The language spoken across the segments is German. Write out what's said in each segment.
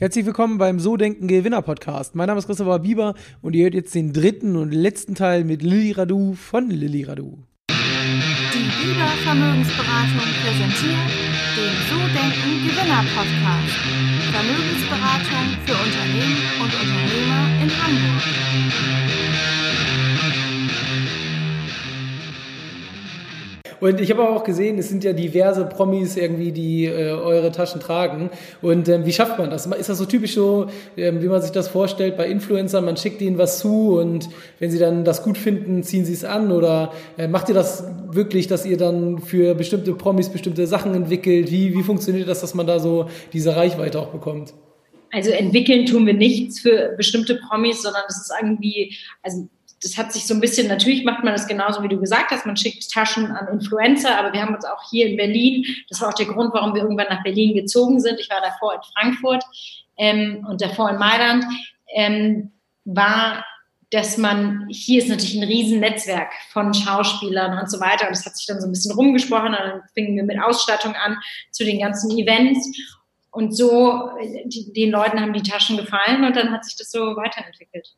Herzlich willkommen beim So Denken Gewinner Podcast. Mein Name ist Christopher Bieber und ihr hört jetzt den dritten und letzten Teil mit Lilly Radu von Lilly Radu. Die Bieber Vermögensberatung präsentiert den So Denken Gewinner Podcast. Vermögensberatung für Unternehmen und Unternehmer in Hamburg. Und ich habe auch gesehen, es sind ja diverse Promis irgendwie, die äh, eure Taschen tragen. Und ähm, wie schafft man das? Ist das so typisch so, ähm, wie man sich das vorstellt bei Influencern? Man schickt ihnen was zu und wenn sie dann das gut finden, ziehen sie es an? Oder äh, macht ihr das wirklich, dass ihr dann für bestimmte Promis bestimmte Sachen entwickelt? Wie, wie funktioniert das, dass man da so diese Reichweite auch bekommt? Also entwickeln tun wir nichts für bestimmte Promis, sondern es ist irgendwie, also das hat sich so ein bisschen, natürlich macht man das genauso, wie du gesagt hast, man schickt Taschen an Influencer, aber wir haben uns auch hier in Berlin, das war auch der Grund, warum wir irgendwann nach Berlin gezogen sind. Ich war davor in Frankfurt ähm, und davor in Mailand, ähm, war, dass man, hier ist natürlich ein Riesennetzwerk von Schauspielern und so weiter und es hat sich dann so ein bisschen rumgesprochen und dann fingen wir mit Ausstattung an zu den ganzen Events und so, die, den Leuten haben die Taschen gefallen und dann hat sich das so weiterentwickelt.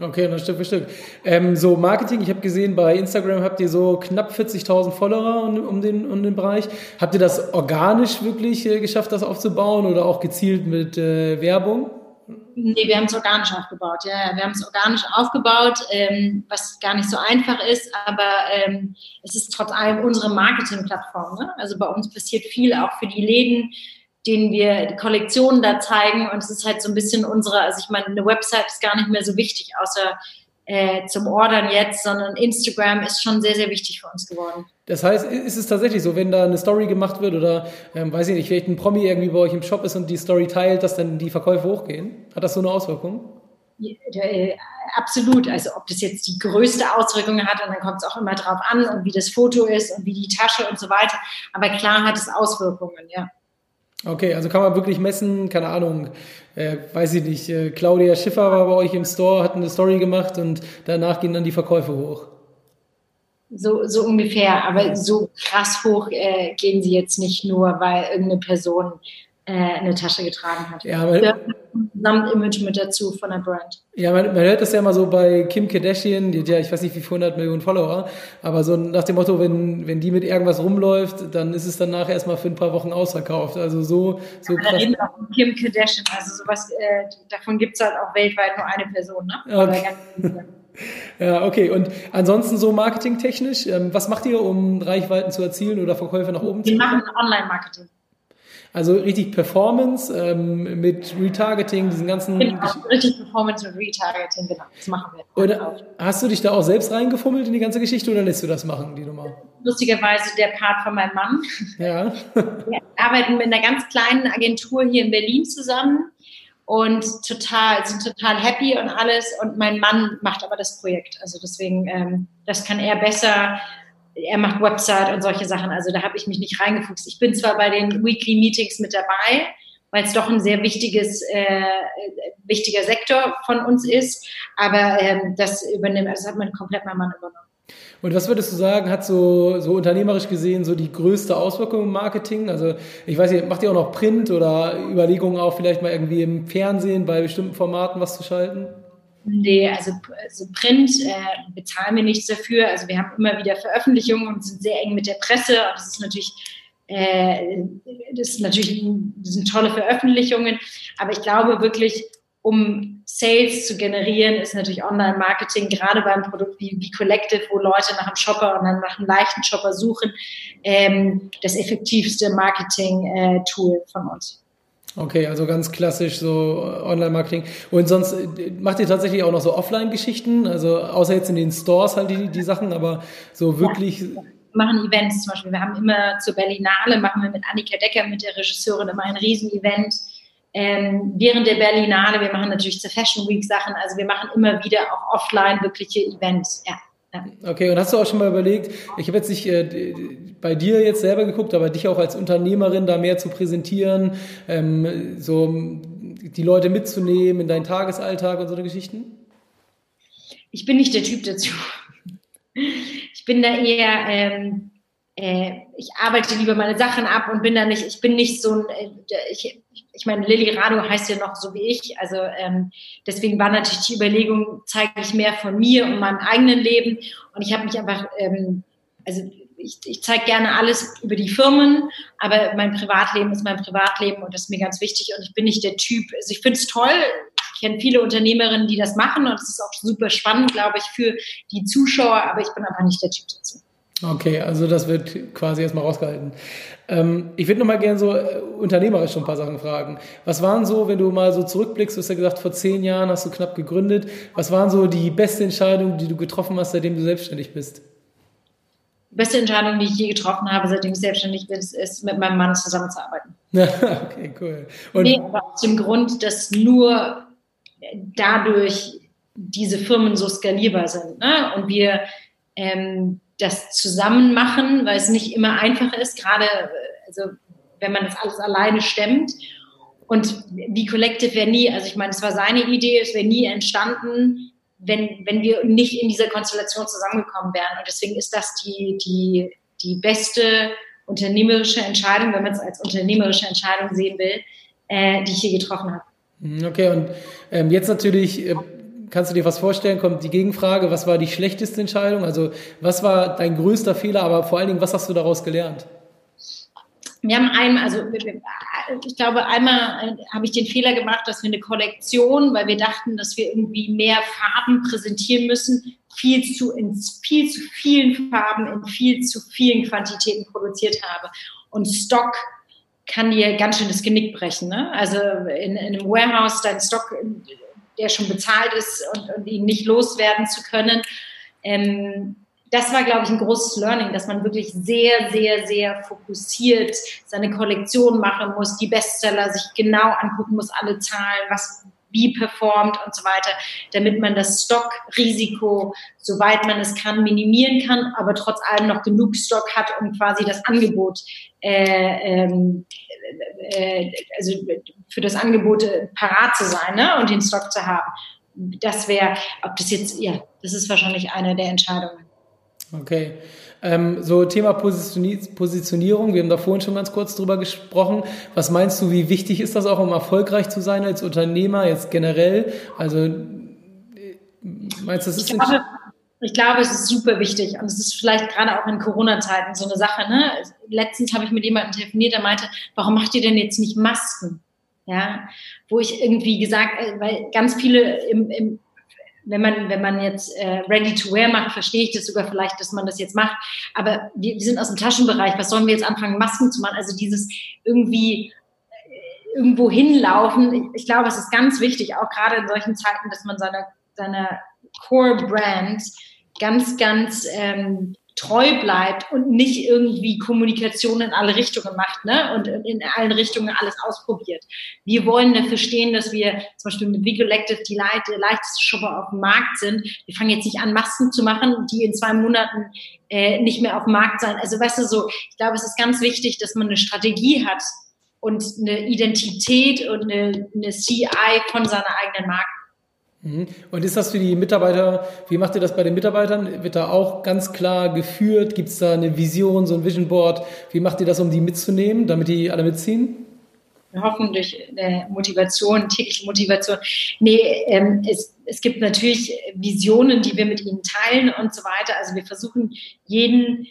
Okay, dann Stück für Stück. Ähm, so Marketing, ich habe gesehen, bei Instagram habt ihr so knapp 40.000 Follower um, den, um den Bereich. Habt ihr das organisch wirklich äh, geschafft, das aufzubauen oder auch gezielt mit äh, Werbung? Nee, wir haben es organisch aufgebaut. Ja, wir haben es organisch aufgebaut, ähm, was gar nicht so einfach ist, aber ähm, es ist trotz allem unsere Marketingplattform. Ne? Also bei uns passiert viel auch für die Läden denen wir die Kollektionen da zeigen. Und es ist halt so ein bisschen unsere, also ich meine, eine Website ist gar nicht mehr so wichtig, außer äh, zum Ordern jetzt, sondern Instagram ist schon sehr, sehr wichtig für uns geworden. Das heißt, ist es tatsächlich so, wenn da eine Story gemacht wird oder, ähm, weiß ich nicht, vielleicht ein Promi irgendwie bei euch im Shop ist und die Story teilt, dass dann die Verkäufe hochgehen? Hat das so eine Auswirkung? Ja, äh, absolut. Also ob das jetzt die größte Auswirkung hat, und dann kommt es auch immer drauf an und wie das Foto ist und wie die Tasche und so weiter. Aber klar hat es Auswirkungen, ja. Okay, also kann man wirklich messen, keine Ahnung, äh, weiß ich nicht, äh, Claudia Schiffer war bei euch im Store, hat eine Story gemacht und danach gehen dann die Verkäufe hoch. So, so ungefähr, aber so krass hoch äh, gehen sie jetzt nicht nur, weil irgendeine Person eine Tasche getragen hat. Ja, weil, Gesamtimage mit dazu von der Brand. Ja, man, man hört das ja immer so bei Kim Kardashian, die hat ja, ich weiß nicht wie 100 Millionen Follower, aber so nach dem Motto, wenn, wenn die mit irgendwas rumläuft, dann ist es danach erstmal für ein paar Wochen ausverkauft. Also so, so ja, krass. Da reden wir auch von Kim Kardashian, also sowas, äh, davon gibt's halt auch weltweit nur eine Person, ne? Okay. Ja, okay. Und ansonsten so marketingtechnisch, ähm, was macht ihr, um Reichweiten zu erzielen oder Verkäufe nach oben Wir zu bringen? Wir machen Online-Marketing. Also richtig Performance ähm, mit Retargeting, diesen ganzen. Genau, richtig Performance mit Retargeting, genau. Das machen wir. Oder hast du dich da auch selbst reingefummelt in die ganze Geschichte oder lässt du das machen, die Nummer? Lustigerweise der Part von meinem Mann. Ja. wir arbeiten mit einer ganz kleinen Agentur hier in Berlin zusammen und total, sind total happy und alles. Und mein Mann macht aber das Projekt. Also deswegen, ähm, das kann er besser er macht Website und solche Sachen. Also da habe ich mich nicht reingefuchst. Ich bin zwar bei den Weekly Meetings mit dabei, weil es doch ein sehr wichtiges, äh, wichtiger Sektor von uns ist, aber ähm, das übernimmt, also das hat mein komplett mein Mann übernommen. Und was würdest du sagen, hat so, so unternehmerisch gesehen so die größte Auswirkung im Marketing? Also ich weiß nicht, macht ihr auch noch Print oder Überlegungen auch vielleicht mal irgendwie im Fernsehen bei bestimmten Formaten was zu schalten? Nee, also, also Print äh, bezahlen wir nichts dafür. Also wir haben immer wieder Veröffentlichungen und sind sehr eng mit der Presse. Und das ist natürlich, äh, das ist natürlich das sind tolle Veröffentlichungen. Aber ich glaube wirklich, um Sales zu generieren, ist natürlich Online-Marketing, gerade beim Produkt wie, wie Collective, wo Leute nach einem Shopper und dann nach einem leichten Shopper suchen, ähm, das effektivste Marketing-Tool äh, von uns. Okay, also ganz klassisch so Online-Marketing. Und sonst äh, macht ihr tatsächlich auch noch so Offline-Geschichten? Also außer jetzt in den Stores halt die, die Sachen, aber so wirklich. Ja, wir machen Events zum Beispiel. Wir haben immer zur Berlinale, machen wir mit Annika Decker, mit der Regisseurin, immer ein Riesen-Event. Ähm, während der Berlinale, wir machen natürlich zur Fashion Week Sachen, also wir machen immer wieder auch offline wirkliche Events, ja. Okay, und hast du auch schon mal überlegt, ich habe jetzt nicht äh, bei dir jetzt selber geguckt, aber dich auch als Unternehmerin da mehr zu präsentieren, ähm, so die Leute mitzunehmen in deinen Tagesalltag und so eine Geschichten? Ich bin nicht der Typ dazu. Ich bin da eher, ähm, äh, ich arbeite lieber meine Sachen ab und bin da nicht, ich bin nicht so ein, äh, ich, ich meine, Lilly Rado heißt ja noch so wie ich. Also ähm, deswegen war natürlich die Überlegung, zeige ich mehr von mir und meinem eigenen Leben. Und ich habe mich einfach, ähm, also ich, ich zeige gerne alles über die Firmen, aber mein Privatleben ist mein Privatleben und das ist mir ganz wichtig. Und ich bin nicht der Typ, also ich finde es toll. Ich kenne viele Unternehmerinnen, die das machen und es ist auch super spannend, glaube ich, für die Zuschauer, aber ich bin einfach nicht der Typ dazu. Okay, also das wird quasi erstmal rausgehalten. Ähm, ich würde nochmal gerne so äh, unternehmerisch schon ein paar Sachen fragen. Was waren so, wenn du mal so zurückblickst, du hast ja gesagt, vor zehn Jahren hast du knapp gegründet. Was waren so die beste Entscheidung, die du getroffen hast, seitdem du selbstständig bist? Die beste Entscheidung, die ich je getroffen habe, seitdem ich selbstständig bin, ist, mit meinem Mann zusammenzuarbeiten. okay, cool. Und nee, aber aus dem Grund, dass nur dadurch diese Firmen so skalierbar sind. Ne? Und wir ähm, das zusammen machen, weil es nicht immer einfach ist, gerade also wenn man das alles alleine stemmt. Und die Collective wäre nie, also ich meine, es war seine Idee, es wäre nie entstanden, wenn, wenn wir nicht in dieser Konstellation zusammengekommen wären. Und deswegen ist das die, die, die beste unternehmerische Entscheidung, wenn man es als unternehmerische Entscheidung sehen will, äh, die ich je getroffen habe. Okay, und ähm, jetzt natürlich äh, Kannst du dir was vorstellen? Kommt die Gegenfrage, was war die schlechteste Entscheidung? Also was war dein größter Fehler, aber vor allen Dingen, was hast du daraus gelernt? Wir haben einmal, also ich glaube, einmal äh, habe ich den Fehler gemacht, dass wir eine Kollektion, weil wir dachten, dass wir irgendwie mehr Farben präsentieren müssen, viel zu in viel zu vielen Farben in viel zu vielen Quantitäten produziert habe. Und Stock kann dir ganz schön das Genick brechen. Ne? Also in, in einem Warehouse dein Stock der schon bezahlt ist und, und ihn nicht loswerden zu können. Ähm, das war, glaube ich, ein großes Learning, dass man wirklich sehr, sehr, sehr fokussiert seine Kollektion machen muss, die Bestseller sich genau angucken muss, alle Zahlen, was wie performt und so weiter, damit man das Stockrisiko, soweit man es kann, minimieren kann, aber trotz allem noch genug Stock hat, um quasi das Angebot äh, ähm, äh, also für das Angebot äh, parat zu sein ne? und den Stock zu haben. Das wäre, ob das jetzt, ja, das ist wahrscheinlich eine der Entscheidungen. Okay. Ähm, so Thema Positionierung, wir haben da vorhin schon ganz kurz drüber gesprochen. Was meinst du, wie wichtig ist das auch, um erfolgreich zu sein als Unternehmer jetzt generell? Also äh, meinst du, das ist ich glaube, ich glaube, es ist super wichtig und es ist vielleicht gerade auch in Corona-Zeiten so eine Sache. Ne? Letztens habe ich mit jemandem telefoniert, der meinte, warum macht ihr denn jetzt nicht Masken? Ja, wo ich irgendwie gesagt, äh, weil ganz viele im, im wenn man, wenn man jetzt äh, ready to wear macht, verstehe ich das sogar vielleicht, dass man das jetzt macht. Aber wir, wir sind aus dem Taschenbereich. Was sollen wir jetzt anfangen, Masken zu machen? Also dieses irgendwie äh, irgendwo hinlaufen. Ich, ich glaube, es ist ganz wichtig, auch gerade in solchen Zeiten, dass man seine, seine Core Brand ganz, ganz ähm, treu bleibt und nicht irgendwie Kommunikation in alle Richtungen macht ne? und in allen Richtungen alles ausprobiert. Wir wollen dafür stehen, dass wir zum Beispiel mit Vicolective die leichte, leichteste Shopper auf dem Markt sind. Wir fangen jetzt nicht an, Masken zu machen, die in zwei Monaten äh, nicht mehr auf dem Markt sein. Also weißt du so, ich glaube, es ist ganz wichtig, dass man eine Strategie hat und eine Identität und eine, eine CI von seiner eigenen Marke. Mhm. Und ist das für die Mitarbeiter, wie macht ihr das bei den Mitarbeitern? Wird da auch ganz klar geführt? Gibt es da eine Vision, so ein Vision Board? Wie macht ihr das, um die mitzunehmen, damit die alle mitziehen? Hoffentlich eine Motivation, tägliche Motivation. Nee, ähm, es, es gibt natürlich Visionen, die wir mit ihnen teilen und so weiter. Also wir versuchen jeden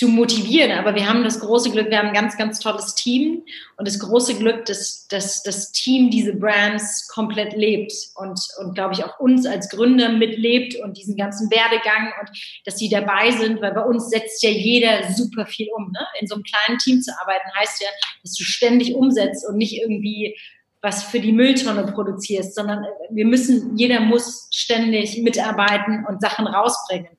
zu motivieren. Aber wir haben das große Glück, wir haben ein ganz, ganz tolles Team und das große Glück, dass, dass das Team diese Brands komplett lebt und, und glaube ich auch uns als Gründer mitlebt und diesen ganzen Werdegang und dass sie dabei sind, weil bei uns setzt ja jeder super viel um. Ne? In so einem kleinen Team zu arbeiten heißt ja, dass du ständig umsetzt und nicht irgendwie was für die Mülltonne produzierst, sondern wir müssen, jeder muss ständig mitarbeiten und Sachen rausbringen.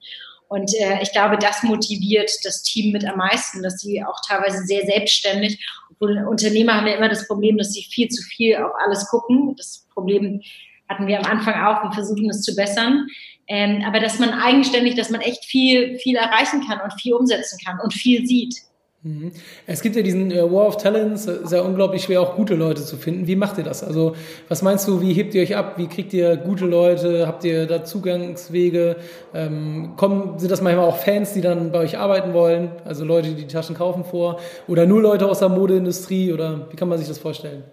Und äh, ich glaube, das motiviert das Team mit am meisten, dass sie auch teilweise sehr selbstständig, obwohl Unternehmer haben ja immer das Problem, dass sie viel zu viel auf alles gucken. Das Problem hatten wir am Anfang auch und versuchen es zu bessern. Ähm, aber dass man eigenständig, dass man echt viel, viel erreichen kann und viel umsetzen kann und viel sieht. Mhm. Es gibt ja diesen äh, War of Talents, ist ja unglaublich schwer, auch gute Leute zu finden. Wie macht ihr das? Also, was meinst du, wie hebt ihr euch ab? Wie kriegt ihr gute Leute? Habt ihr da Zugangswege? Ähm, kommen, sind das manchmal auch Fans, die dann bei euch arbeiten wollen? Also Leute, die die Taschen kaufen vor? Oder nur Leute aus der Modeindustrie? Oder wie kann man sich das vorstellen?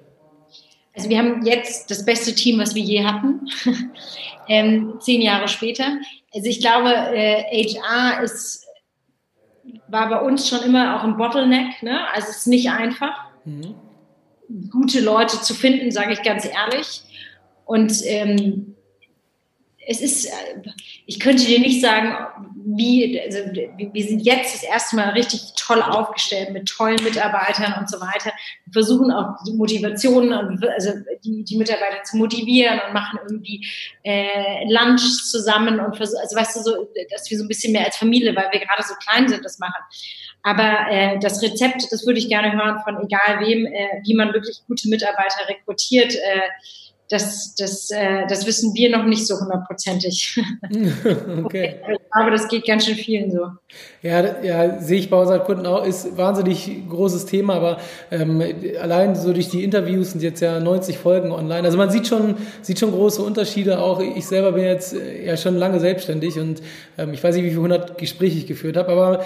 Also wir haben jetzt das beste Team, was wir je hatten, ähm, zehn Jahre später. Also ich glaube, äh, HR ist war bei uns schon immer auch ein Bottleneck. Ne? Also es ist nicht einfach, mhm. gute Leute zu finden, sage ich ganz ehrlich. Und ähm, es ist, äh, ich könnte dir nicht sagen, wie, also wir sind jetzt das erste Mal richtig toll aufgestellt mit tollen Mitarbeitern und so weiter. Wir versuchen auch die Motivation, also die, die Mitarbeiter zu motivieren und machen irgendwie äh, Lunch zusammen und versuchen, also weißt du, so, dass wir so ein bisschen mehr als Familie, weil wir gerade so klein sind, das machen. Aber äh, das Rezept, das würde ich gerne hören von egal wem, äh, wie man wirklich gute Mitarbeiter rekrutiert. Äh, das, das, äh, das wissen wir noch nicht so hundertprozentig. okay. Aber das geht ganz schön vielen so. Ja, ja, sehe ich bei unseren Kunden auch, ist wahnsinnig großes Thema, aber ähm, allein so durch die Interviews sind jetzt ja 90 Folgen online. Also man sieht schon, sieht schon große Unterschiede. Auch ich selber bin jetzt äh, ja schon lange selbstständig und ähm, ich weiß nicht, wie viele hundert Gespräche ich geführt habe, aber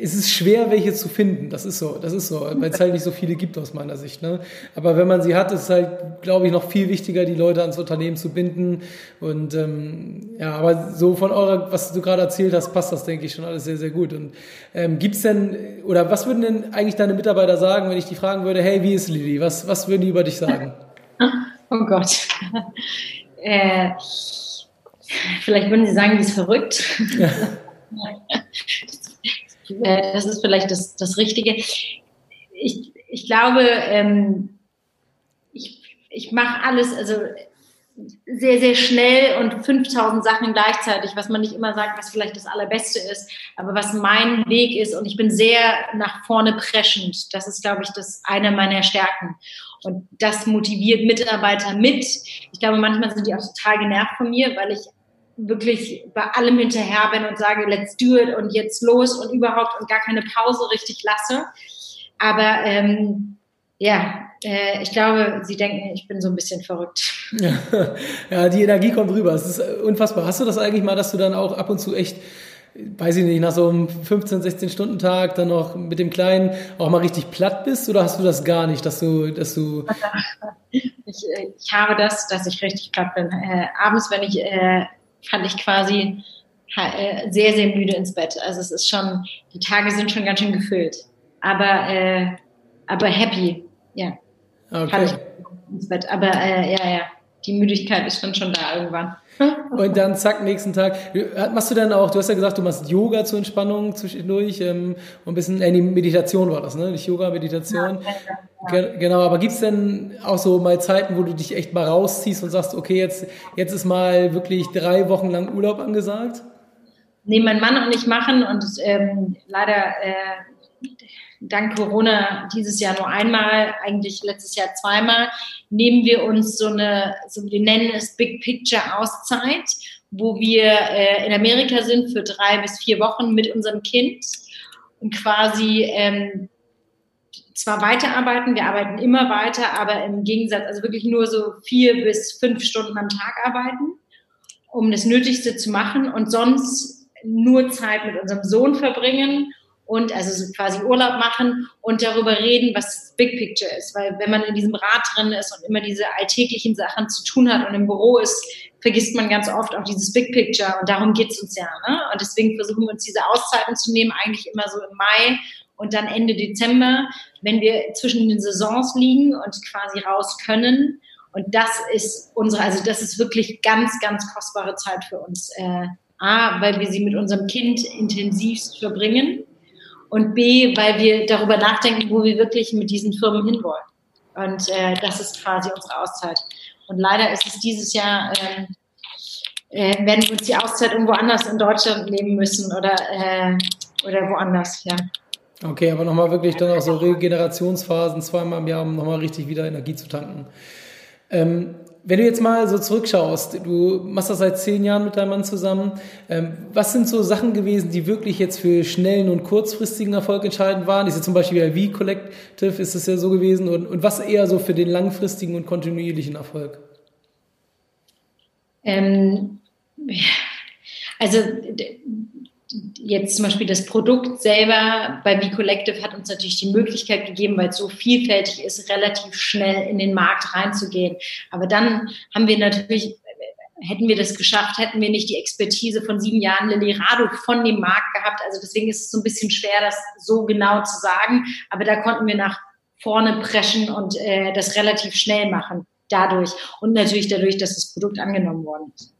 es ist schwer, welche zu finden. Das ist so, das ist so, weil es halt nicht so viele gibt aus meiner Sicht. Ne? Aber wenn man sie hat, ist es halt, glaube ich, noch viel wichtiger, die Leute ans Unternehmen zu binden. Und ähm, ja, aber so von eurer, was du gerade erzählt hast, passt das, denke ich, schon alles sehr, sehr gut. Und ähm, gibt's denn, oder was würden denn eigentlich deine Mitarbeiter sagen, wenn ich die fragen würde, hey, wie ist Lili? Was, was würden die über dich sagen? Oh Gott. äh, vielleicht würden sie sagen, die ist verrückt. Ja. Äh, das ist vielleicht das, das Richtige. Ich, ich glaube, ähm, ich mache alles, also sehr, sehr schnell und 5000 Sachen gleichzeitig, was man nicht immer sagt, was vielleicht das Allerbeste ist, aber was mein Weg ist. Und ich bin sehr nach vorne preschend. Das ist, glaube ich, das eine meiner Stärken. Und das motiviert Mitarbeiter mit. Ich glaube, manchmal sind die auch total genervt von mir, weil ich wirklich bei allem hinterher bin und sage, let's do it und jetzt los und überhaupt und gar keine Pause richtig lasse. Aber ähm, ja, äh, ich glaube, sie denken, ich bin so ein bisschen verrückt. Ja, ja die Energie kommt rüber. Es ist unfassbar. Hast du das eigentlich mal, dass du dann auch ab und zu echt weiß ich nicht, nach so einem 15, 16 Stunden Tag dann noch mit dem Kleinen auch mal richtig platt bist oder hast du das gar nicht, dass du, dass du ich, ich habe das, dass ich richtig platt bin. Äh, abends, wenn ich äh, fand ich quasi äh, sehr, sehr müde ins Bett. Also es ist schon, die Tage sind schon ganz schön gefüllt. Aber äh, aber happy, ja. Okay. Kann ich ins Bett. Aber äh, ja, ja, die Müdigkeit ist dann schon da irgendwann. Und dann zack, nächsten Tag. Machst du dann auch, du hast ja gesagt, du machst Yoga zur Entspannung zwischendurch ähm, und ein bisschen, äh, die Meditation war das, ne? Nicht Yoga, Meditation. Ja, ja, ja. Genau, aber gibt's denn auch so mal Zeiten, wo du dich echt mal rausziehst und sagst, okay, jetzt, jetzt ist mal wirklich drei Wochen lang Urlaub angesagt? Nee, mein Mann und ich machen und ähm, leider äh, dank Corona dieses Jahr nur einmal, eigentlich letztes Jahr zweimal, nehmen wir uns so eine, so wir nennen es Big Picture Auszeit, wo wir äh, in Amerika sind für drei bis vier Wochen mit unserem Kind und quasi ähm, zwar weiterarbeiten, wir arbeiten immer weiter, aber im Gegensatz, also wirklich nur so vier bis fünf Stunden am Tag arbeiten, um das Nötigste zu machen und sonst nur Zeit mit unserem Sohn verbringen und also so quasi Urlaub machen und darüber reden, was das Big Picture ist. Weil wenn man in diesem Rad drin ist und immer diese alltäglichen Sachen zu tun hat und im Büro ist, vergisst man ganz oft auch dieses Big Picture und darum geht es uns ja. Ne? Und deswegen versuchen wir uns diese Auszeiten zu nehmen, eigentlich immer so im Mai und dann Ende Dezember, wenn wir zwischen den Saisons liegen und quasi raus können. Und das ist unsere, also das ist wirklich ganz, ganz kostbare Zeit für uns. Äh, A, weil wir sie mit unserem Kind intensivst verbringen und B, weil wir darüber nachdenken, wo wir wirklich mit diesen Firmen hinwollen. Und äh, das ist quasi unsere Auszeit. Und leider ist es dieses Jahr, ähm, äh, werden wir uns die Auszeit irgendwo anders in Deutschland nehmen müssen oder, äh, oder woanders, ja. Okay, aber nochmal wirklich dann auch so Regenerationsphasen zweimal im Jahr, um nochmal richtig wieder Energie zu tanken. Ähm, wenn du jetzt mal so zurückschaust, du machst das seit zehn Jahren mit deinem Mann zusammen. Ähm, was sind so Sachen gewesen, die wirklich jetzt für schnellen und kurzfristigen Erfolg entscheidend waren? Ist ja zum Beispiel bei V-Collective ist es ja so gewesen und, und was eher so für den langfristigen und kontinuierlichen Erfolg? Ähm, also jetzt zum Beispiel das Produkt selber bei V-Collective hat uns natürlich die Möglichkeit gegeben, weil es so vielfältig ist, relativ schnell in den Markt reinzugehen. Aber dann haben wir natürlich hätten wir das geschafft, hätten wir nicht die Expertise von sieben Jahren Lilly Rado von dem Markt gehabt. Also deswegen ist es so ein bisschen schwer, das so genau zu sagen. Aber da konnten wir nach vorne preschen und äh, das relativ schnell machen dadurch. Und natürlich dadurch, dass das Produkt angenommen worden ist.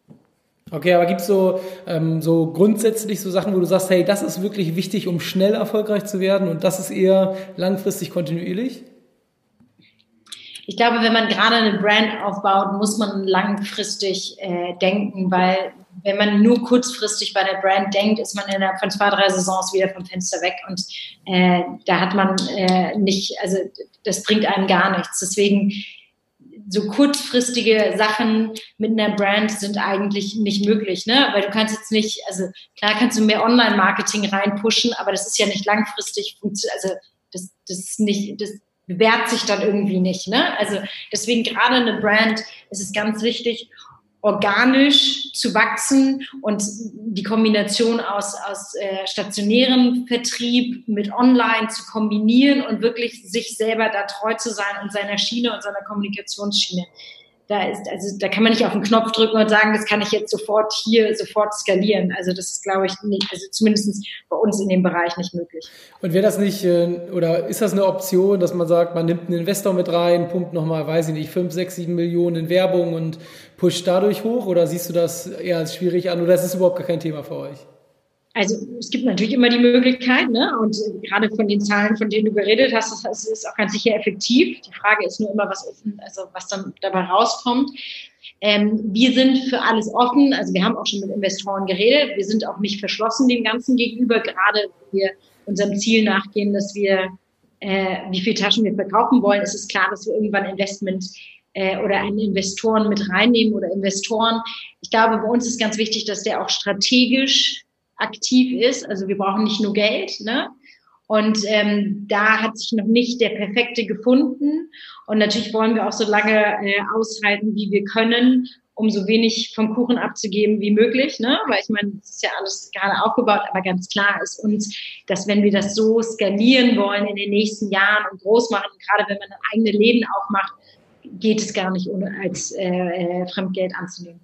Okay, aber gibt es so, ähm, so grundsätzlich so Sachen, wo du sagst, hey, das ist wirklich wichtig, um schnell erfolgreich zu werden und das ist eher langfristig kontinuierlich? Ich glaube, wenn man gerade eine Brand aufbaut, muss man langfristig äh, denken, weil wenn man nur kurzfristig bei der Brand denkt, ist man innerhalb von zwei, drei Saisons wieder vom Fenster weg und äh, da hat man äh, nicht, also das bringt einem gar nichts. Deswegen so kurzfristige Sachen mit einer Brand sind eigentlich nicht möglich, ne? Weil du kannst jetzt nicht, also klar kannst du mehr Online-Marketing reinpushen, aber das ist ja nicht langfristig also das, das ist nicht, das bewährt sich dann irgendwie nicht, ne? Also deswegen gerade eine Brand ist es ganz wichtig organisch zu wachsen und die Kombination aus, aus äh, stationärem Vertrieb mit Online zu kombinieren und wirklich sich selber da treu zu sein und seiner Schiene und seiner Kommunikationsschiene da ist, also da kann man nicht auf den Knopf drücken und sagen, das kann ich jetzt sofort hier sofort skalieren. Also das ist, glaube ich, nicht, also zumindest bei uns in dem Bereich nicht möglich. Und wäre das nicht, äh, oder ist das eine Option, dass man sagt, man nimmt einen Investor mit rein, pumpt nochmal, weiß ich nicht, fünf, sechs, sieben Millionen in Werbung und pusht dadurch hoch? Oder siehst du das eher als schwierig an? Oder ist das überhaupt gar kein Thema für euch? Also es gibt natürlich immer die Möglichkeit, ne? und gerade von den Zahlen, von denen du geredet hast, das ist auch ganz sicher effektiv. Die Frage ist nur immer, was, offen, also was dann dabei rauskommt. Ähm, wir sind für alles offen, also wir haben auch schon mit Investoren geredet, wir sind auch nicht verschlossen dem Ganzen gegenüber, gerade wenn wir unserem Ziel nachgehen, dass wir, äh, wie viele Taschen wir verkaufen wollen, ist es klar, dass wir irgendwann Investment äh, oder einen Investoren mit reinnehmen oder Investoren. Ich glaube, bei uns ist ganz wichtig, dass der auch strategisch aktiv ist. Also wir brauchen nicht nur Geld. Ne? Und ähm, da hat sich noch nicht der perfekte gefunden. Und natürlich wollen wir auch so lange äh, aushalten, wie wir können, um so wenig vom Kuchen abzugeben wie möglich. Ne? Weil ich meine, das ist ja alles gerade aufgebaut, aber ganz klar ist uns, dass wenn wir das so skalieren wollen in den nächsten Jahren und groß machen, gerade wenn man eigene Läden aufmacht, geht es gar nicht ohne als äh, äh Fremdgeld anzunehmen.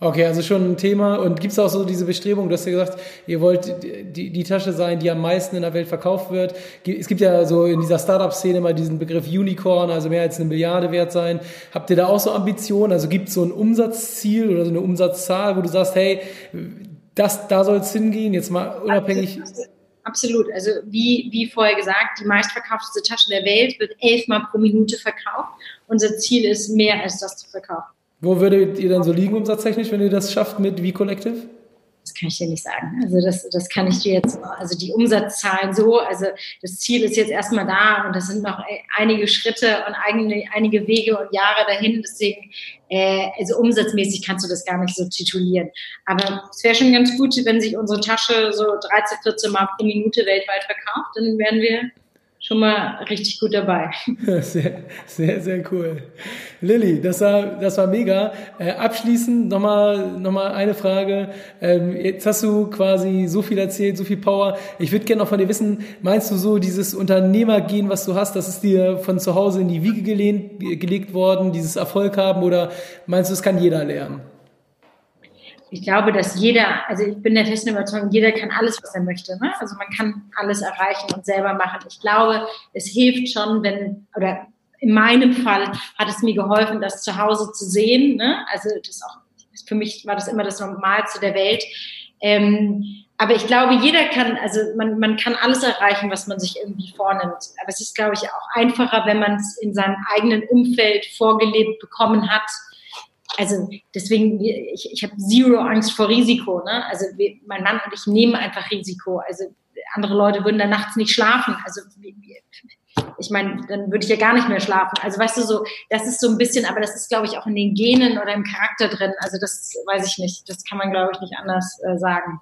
Okay, also schon ein Thema. Und gibt es auch so diese Bestrebung, du hast ja gesagt, ihr wollt die, die Tasche sein, die am meisten in der Welt verkauft wird. Es gibt ja so in dieser Startup-Szene mal diesen Begriff Unicorn, also mehr als eine Milliarde wert sein. Habt ihr da auch so Ambitionen? Also gibt es so ein Umsatzziel oder so eine Umsatzzahl, wo du sagst, hey, das, da soll es hingehen, jetzt mal unabhängig. Absolut. Also wie, wie vorher gesagt, die meistverkaufteste Tasche der Welt wird elfmal pro Minute verkauft. Unser Ziel ist, mehr als das zu verkaufen. Wo würdet ihr dann so liegen umsatztechnisch, wenn ihr das schafft mit V-Collective? Das kann ich dir nicht sagen. Also das, das kann ich dir jetzt, also die Umsatzzahlen so, also das Ziel ist jetzt erstmal da und das sind noch einige Schritte und einige, einige Wege und Jahre dahin. Deswegen, äh, also umsatzmäßig kannst du das gar nicht so titulieren. Aber es wäre schon ganz gut, wenn sich unsere Tasche so 13, 14 Mal pro Minute weltweit verkauft, dann wären wir schon mal richtig gut dabei. Sehr, sehr, sehr cool. Lilly, das war, das war mega. Äh, abschließend nochmal, noch mal eine Frage. Ähm, jetzt hast du quasi so viel erzählt, so viel Power. Ich würde gerne noch von dir wissen, meinst du so dieses Unternehmergehen, was du hast, das ist dir von zu Hause in die Wiege gelehnt, gelegt worden, dieses Erfolg haben oder meinst du, es kann jeder lernen? Ich glaube, dass jeder, also ich bin der festen Überzeugung, jeder kann alles, was er möchte. Ne? Also man kann alles erreichen und selber machen. Ich glaube, es hilft schon, wenn, oder in meinem Fall hat es mir geholfen, das zu Hause zu sehen. Ne? Also das auch, für mich war das immer das Normalste der Welt. Ähm, aber ich glaube, jeder kann, also man, man kann alles erreichen, was man sich irgendwie vornimmt. Aber es ist, glaube ich, auch einfacher, wenn man es in seinem eigenen Umfeld vorgelebt bekommen hat also deswegen, ich, ich habe zero Angst vor Risiko. Ne? Also wir, mein Mann und ich nehmen einfach Risiko. Also andere Leute würden dann nachts nicht schlafen. Also ich meine, dann würde ich ja gar nicht mehr schlafen. Also weißt du, so, das ist so ein bisschen, aber das ist, glaube ich, auch in den Genen oder im Charakter drin. Also das weiß ich nicht. Das kann man, glaube ich, nicht anders äh, sagen.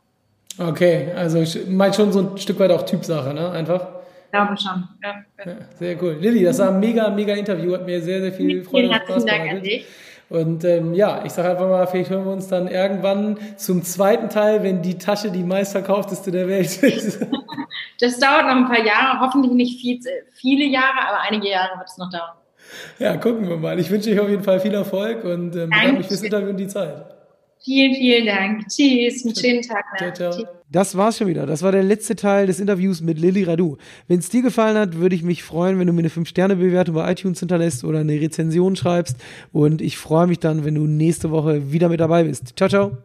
Okay, also ich meine schon so ein Stück weit auch Typsache, ne? Einfach. Glaube schon. Ja. ja sehr cool. Lilly, das war ein mega, mega Interview. Hat mir sehr, sehr viel Freude und Spaß bereitet. Und ähm, ja, ich sage einfach mal, vielleicht hören wir uns dann irgendwann zum zweiten Teil, wenn die Tasche die meistverkaufteste der Welt ist. das dauert noch ein paar Jahre, hoffentlich nicht viel, viele Jahre, aber einige Jahre wird es noch dauern. Ja, gucken wir mal. Ich wünsche euch auf jeden Fall viel Erfolg und ähm, bedanke mich fürs Interview und die Zeit. Vielen, vielen Dank. Tschüss, einen schönen Tag. Ciao, ciao. Das war's schon wieder. Das war der letzte Teil des Interviews mit Lilly Radu. Wenn es dir gefallen hat, würde ich mich freuen, wenn du mir eine 5-Sterne-Bewertung bei iTunes hinterlässt oder eine Rezension schreibst. Und ich freue mich dann, wenn du nächste Woche wieder mit dabei bist. Ciao, ciao.